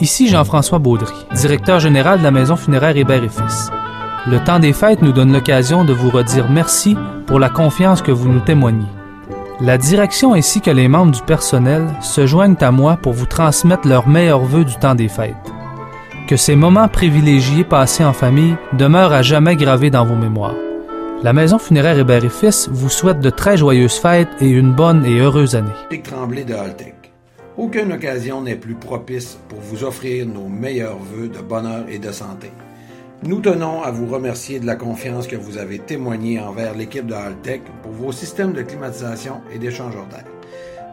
Ici Jean-François Baudry, directeur général de la Maison funéraire Hébert et Fils. Le temps des fêtes nous donne l'occasion de vous redire merci pour la confiance que vous nous témoignez. La direction ainsi que les membres du personnel se joignent à moi pour vous transmettre leurs meilleurs vœux du temps des fêtes. Que ces moments privilégiés passés en famille demeurent à jamais gravés dans vos mémoires. La Maison funéraire Hébert et Fils vous souhaite de très joyeuses fêtes et une bonne et heureuse année. Aucune occasion n'est plus propice pour vous offrir nos meilleurs vœux de bonheur et de santé. Nous tenons à vous remercier de la confiance que vous avez témoignée envers l'équipe de Haltech pour vos systèmes de climatisation et d'échangeur d'air.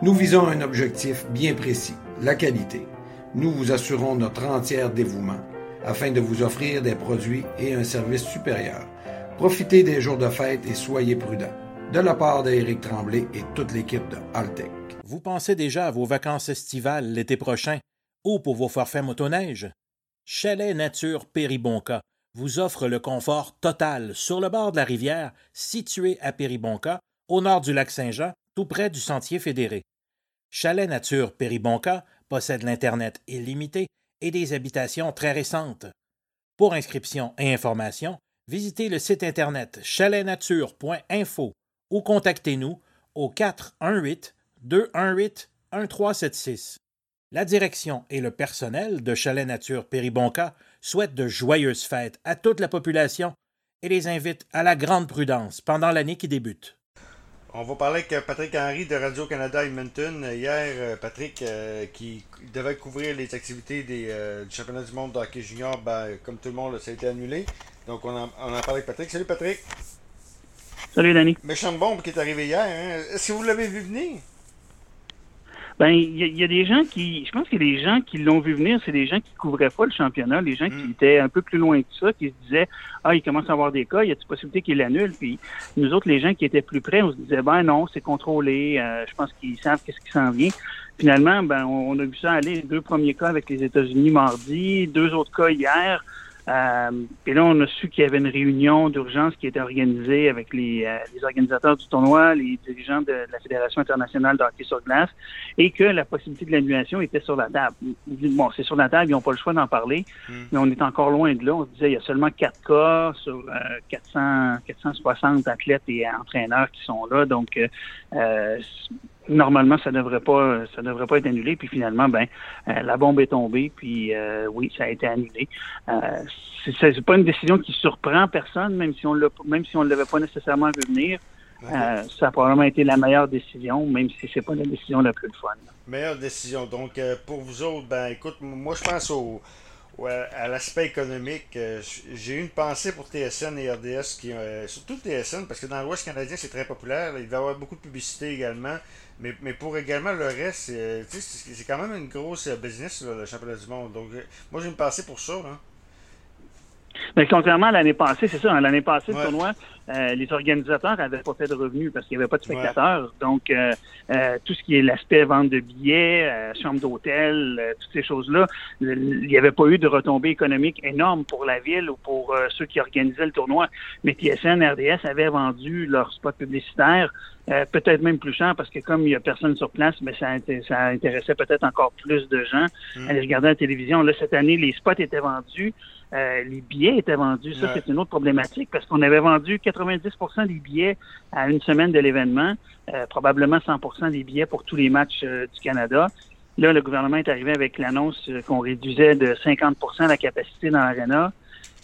Nous visons un objectif bien précis, la qualité. Nous vous assurons notre entière dévouement afin de vous offrir des produits et un service supérieur. Profitez des jours de fête et soyez prudents. De la part d'Éric Tremblay et toute l'équipe de Haltech. Vous pensez déjà à vos vacances estivales l'été prochain ou pour vos forfaits motoneige? Chalet Nature Péribonca vous offre le confort total sur le bord de la rivière situé à Péribonca, au nord du lac Saint-Jean, tout près du sentier fédéré. Chalet Nature Péribonca possède l'Internet illimité et des habitations très récentes. Pour inscription et information, visitez le site Internet chaletnature.info ou contactez-nous au 418 218 1376. La direction et le personnel de Chalet Nature Péribonca souhaitent de joyeuses fêtes à toute la population et les invitent à la grande prudence pendant l'année qui débute. On va parler avec Patrick Henry de Radio-Canada Edmonton. Hier, euh, Patrick, euh, qui devait couvrir les activités des, euh, du championnat du monde de hockey junior, ben, comme tout le monde, ça a été annulé. Donc, on en, on en parle avec Patrick. Salut, Patrick. Salut, Danny. Méchante bombe qui est arrivée hier. Hein? Est-ce que vous l'avez vu venir? Ben, il y, a des gens qui, je pense qu'il y a des gens qui l'ont vu venir, c'est des gens qui couvraient pas le championnat, les gens qui étaient un peu plus loin que ça, qui se disaient, ah, il commence à avoir des cas, il y a une possibilité qu'il l'annule, puis nous autres, les gens qui étaient plus près, on se disait, ben non, c'est contrôlé, euh, je pense qu'ils savent qu'est-ce qui s'en vient. Finalement, ben, on, on, a vu ça aller, deux premiers cas avec les États-Unis mardi, deux autres cas hier. Euh, et là, on a su qu'il y avait une réunion d'urgence qui était organisée avec les, euh, les, organisateurs du tournoi, les dirigeants de, la Fédération internationale de hockey sur glace, et que la possibilité de l'annulation était sur la table. Bon, c'est sur la table, ils n'ont pas le choix d'en parler, hmm. mais on est encore loin de là. On se disait, il y a seulement quatre cas sur 400, euh, 460 athlètes et entraîneurs qui sont là, donc euh, normalement ça devrait pas ça devrait pas être annulé. Puis finalement ben euh, la bombe est tombée puis euh, oui ça a été annulé. Euh, c'est pas une décision qui surprend personne même si on l'a même si on l'avait pas nécessairement vu venir. Euh, ça a probablement été la meilleure décision même si c'est pas la décision la plus fun. Meilleure décision. Donc pour vous autres ben écoute moi je pense au à l'aspect économique, j'ai eu une pensée pour TSN et RDS, qui, surtout TSN, parce que dans l'Ouest canadien, c'est très populaire. Il va y avoir beaucoup de publicité également. Mais, mais pour également le reste, c'est quand même une grosse business, le championnat du monde. Donc, moi, j'ai une pensée pour ça. Là. Mais contrairement à l'année passée, c'est ça, hein, l'année passée, le tournoi, euh, les organisateurs n'avaient pas fait de revenus parce qu'il n'y avait pas de spectateurs. Donc, euh, euh, tout ce qui est l'aspect vente de billets, chambre d'hôtel, toutes ces choses-là, il n'y avait pas eu de retombées économiques énormes pour la ville ou pour ceux qui organisaient le tournoi. Mais TSN, RDS avaient vendu leur spot publicitaire peut-être même plus cher parce que comme il n'y a personne sur place, mais ça, ça intéressait peut-être encore plus de gens à aller regarder la télévision. Là, cette année, les spots étaient vendus. Euh, les billets étaient vendus. Ça, c'est une autre problématique parce qu'on avait vendu 90% des billets à une semaine de l'événement, euh, probablement 100% des billets pour tous les matchs euh, du Canada. Là, le gouvernement est arrivé avec l'annonce qu'on réduisait de 50% la capacité dans l'aréna.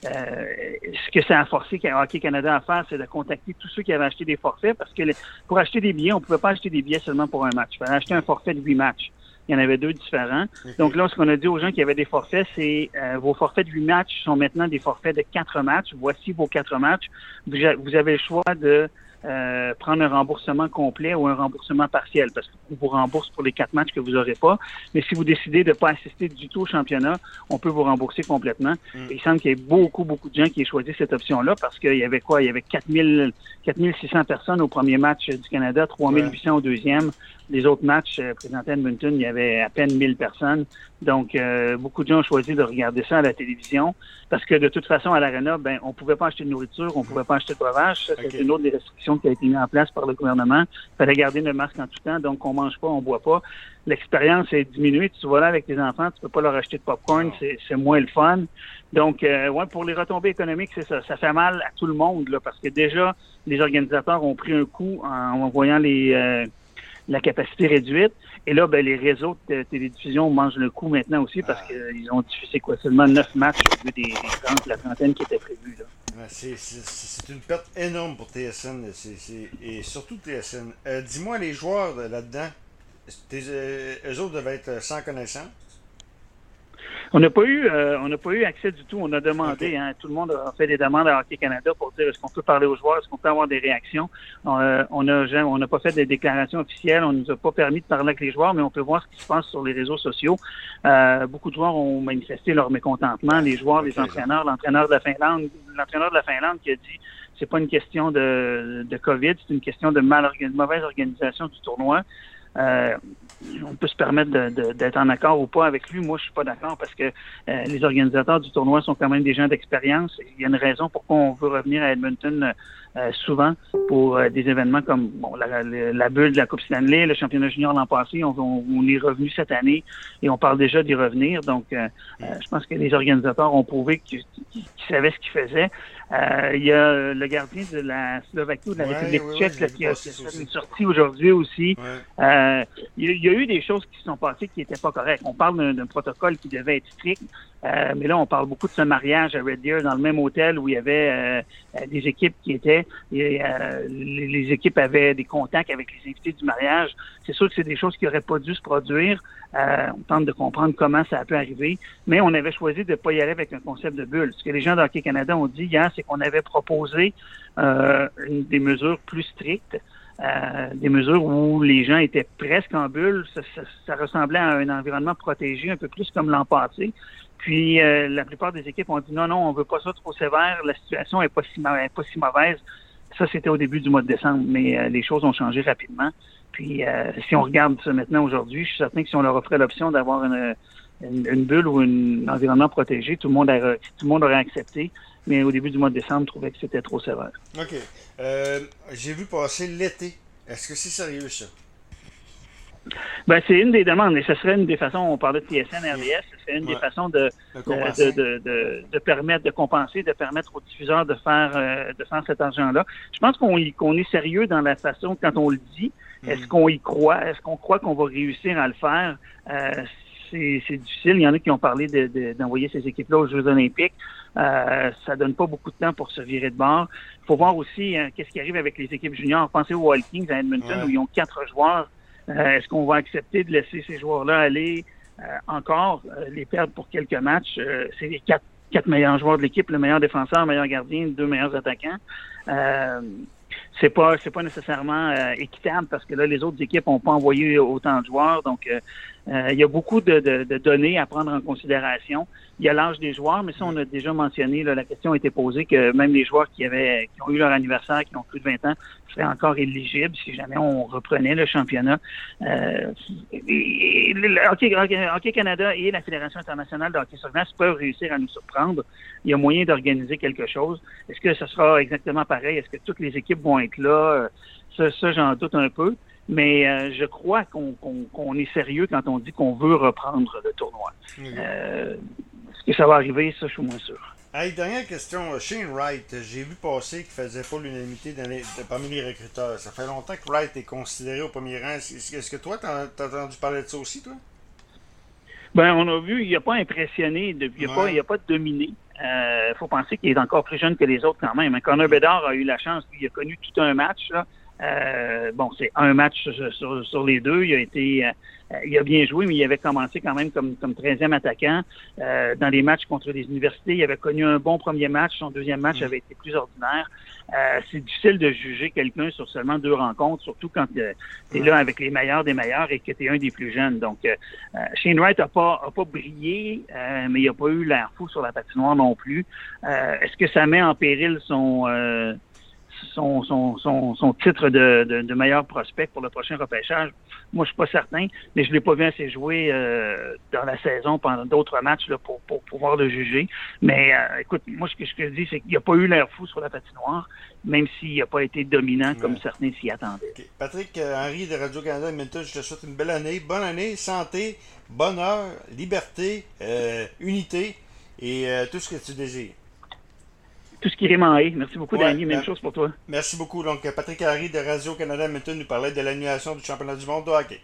ce que ça a forcé Hockey Canada à faire, c'est de contacter tous ceux qui avaient acheté des forfaits parce que pour acheter des billets, on ne pouvait pas acheter des billets seulement pour un match. Il fallait acheter un forfait de huit matchs. Il y en avait deux différents. Donc là, ce qu'on a dit aux gens qui avaient des forfaits, c'est euh, vos forfaits de huit matchs sont maintenant des forfaits de quatre matchs. Voici vos quatre matchs. Vous avez le choix de euh, prendre un remboursement complet ou un remboursement partiel parce qu'on vous rembourse pour les quatre matchs que vous n'aurez pas. Mais si vous décidez de ne pas assister du tout au championnat, on peut vous rembourser complètement. Mm. il semble qu'il y ait beaucoup, beaucoup de gens qui aient choisi cette option-là parce qu'il y avait quoi? Il y avait 4000, 4600 personnes au premier match du Canada, 3800 au deuxième. Les autres matchs présentés à Edmonton, il y avait à peine 1000 personnes. Donc, beaucoup de gens ont choisi de regarder ça à la télévision parce que de toute façon, à l'Arena, ben, on pouvait pas acheter de nourriture, on pouvait pas acheter de breuvage. C'est une autre des restrictions qui a été mise en place par le gouvernement. Il fallait garder le masque en tout temps, donc on mange pas, on boit pas. L'expérience est diminuée. Tu vas là avec tes enfants, tu peux pas leur acheter de popcorn, c'est moins le fun. Donc, euh, ouais, pour les retombées économiques, c'est ça. Ça fait mal à tout le monde, là, parce que déjà, les organisateurs ont pris un coup en, voyant les euh, la capacité réduite. Et là, ben, les réseaux de télédiffusion mangent le coup maintenant aussi parce ah. qu'ils ont diffusé quoi seulement neuf matchs au lieu des, des 30, la trentaine qui était prévue. C'est une perte énorme pour TSN et surtout TSN. Euh, dis-moi les joueurs là-dedans, euh, eux autres devaient être sans connaissance? On n'a pas eu, euh, on n'a pas eu accès du tout. On a demandé, hein, tout le monde a fait des demandes à Hockey Canada pour dire est-ce qu'on peut parler aux joueurs, est-ce qu'on peut avoir des réactions. Euh, on n'a pas fait des déclarations officielles, on nous a pas permis de parler avec les joueurs, mais on peut voir ce qui se passe sur les réseaux sociaux. Euh, beaucoup de joueurs ont manifesté leur mécontentement, les joueurs, les entraîneurs, l'entraîneur de la Finlande, l'entraîneur de la Finlande qui a dit c'est pas une question de, de COVID, c'est une question de mal mauvaise organisation du tournoi. Euh, on peut se permettre d'être en accord ou pas avec lui. Moi, je suis pas d'accord parce que euh, les organisateurs du tournoi sont quand même des gens d'expérience. Il y a une raison pourquoi on veut revenir à Edmonton euh, souvent pour des événements comme bon, la, bulle de la Coupe Stanley, le championnat junior l'an passé. On, on, est revenu cette année et on parle déjà d'y revenir. Donc, je pense que les organisateurs ont prouvé qu'ils savaient ce qu'ils faisaient. Euh, il y a le gardien de la Slovaquie ou de la République tchèque qui, a, fait une sortie aujourd'hui aussi. Euh, il, y a eu des choses qui se sont passées qui n'étaient pas correctes. On parle d'un protocole qui devait être strict, euh, mais là, on parle beaucoup de ce mariage à Red Deer dans le même hôtel où il y avait des équipes qui étaient. Les, équipes avaient des contacts avec les invités du mariage. C'est sûr que c'est des choses qui n'auraient pas dû se produire. on tente de comprendre comment ça a pu arriver, mais on avait choisi de ne pas y aller avec un concept de bulle. Ce que les gens d'Hockey Canada ont dit hier, c'est qu'on avait proposé euh, des mesures plus strictes, euh, des mesures où les gens étaient presque en bulle. Ça, ressemblait à un environnement protégé, un peu plus comme l'an. Puis euh, la plupart des équipes ont dit non, non, on veut pas ça trop sévère, la situation est pas si, pas si mauvaise. Ça, c'était au début du mois de décembre, mais les choses ont changé rapidement. Puis si on regarde ça maintenant aujourd'hui, je suis certain que si on leur offrait l'option d'avoir une, une, bulle ou un environnement protégé, tout le monde aurait, tout le monde aurait accepté mais au début du mois de décembre, je trouvais que c'était trop sévère. OK. Euh, j'ai vu passer l'été. Est-ce que c'est sérieux, ça? Ben, c'est une des demandes, et ce serait une des façons, on parlait de TSN, RDS, c'est une des façons de de, de, permettre, de compenser, de permettre aux diffuseurs de faire, euh, de faire cet argent-là. Je pense qu'on qu'on est sérieux dans la façon, quand on le dit, hmm. est-ce qu'on y croit, est-ce qu'on croit qu'on va réussir à le faire? Euh, c'est difficile. Il y en a qui ont parlé d'envoyer ces équipes-là aux Jeux olympiques. Euh, ça donne pas beaucoup de temps pour se virer de bord. Il faut voir aussi hein, qu'est-ce qui arrive avec les équipes juniors. Pensez aux Vikings à Edmonton où ils ont quatre joueurs. Euh, est-ce qu'on va accepter de laisser ces joueurs-là aller euh, encore euh, les perdre pour quelques matchs? c'est les quatre, quatre meilleurs joueurs de l'équipe, le meilleur défenseur, le meilleur gardien, deux meilleurs attaquants c'est pas c'est pas nécessairement euh, équitable parce que là les autres équipes n'ont pas envoyé autant de joueurs donc euh, euh, il y a beaucoup de, de, données à prendre en considération. Il y a l'âge des joueurs mais ça on a déjà mentionné la question a été posée que même les joueurs qui avaient qui ont eu leur anniversaire qui ont plus de 20 ans seraient encore éligibles si jamais on reprenait le championnat. Et, Hockey, Canada et la Fédération internationale de hockey sur glace peuvent réussir à nous surprendre. Il y a moyen d'organiser quelque chose. Est-ce que ce sera exactement pareil? Est-ce que toutes les équipes vont être là? Euh, ça, j'en doute un peu. Mais euh, je crois qu'on est sérieux quand on dit qu'on veut reprendre le tournoi. Euh, est-ce que ça va arriver? Ça, je suis moins sûr. Hey, dernière question. Shane Wright, j'ai vu passer qu'il faisait pas l'unanimité parmi les recruteurs. Ça fait longtemps que Wright est considéré au premier rang. Est-ce que toi, tu as, entendu parler de ça aussi, toi? Ben, on a vu, il n'a pas impressionné, il n'a pas, pas dominé. Il euh, faut penser qu'il est encore plus jeune que les autres quand même. Connor Bedard a eu la chance, il a connu tout un match. Euh, bon, c'est un match sur, les deux. Il a été, euh, il a bien joué, mais il avait commencé quand même comme, comme 13e attaquant. dans les matchs contre les universités, il avait connu un bon premier match. Son deuxième match mm. avait été plus ordinaire. Euh, c'est difficile de juger quelqu'un sur seulement deux rencontres, surtout quand euh, tu es là avec les meilleurs des meilleurs et que tu es un des plus jeunes. Donc, euh, Shane Wright n'a pas, a pas brillé, mais il n'a pas eu l'air fou sur la patinoire non plus. Est-ce que ça met en péril son son, son, son, titre de, de, meilleur prospect pour le prochain repêchage. Moi, je suis pas certain, mais je l'ai pas vu assez jouer euh, dans la saison pendant d'autres matchs là, pour, pour, pouvoir le juger. Mais euh, écoute, moi, ce que, je dis, c'est qu'il n'a pas eu l'air fou sur la patinoire, même s'il n'a pas été dominant comme certains s'y attendaient. Patrick Henry de Radio-Canada je te souhaite une belle année. Bonne année, santé, bonheur, liberté, unité et tout ce que tu désires tout ce qui est Merci beaucoup, Danny. Même chose pour toi. Merci beaucoup. Donc, Patrick Harry de Radio-Canada maintenant nous parlait de l'annulation du championnat du monde de hockey.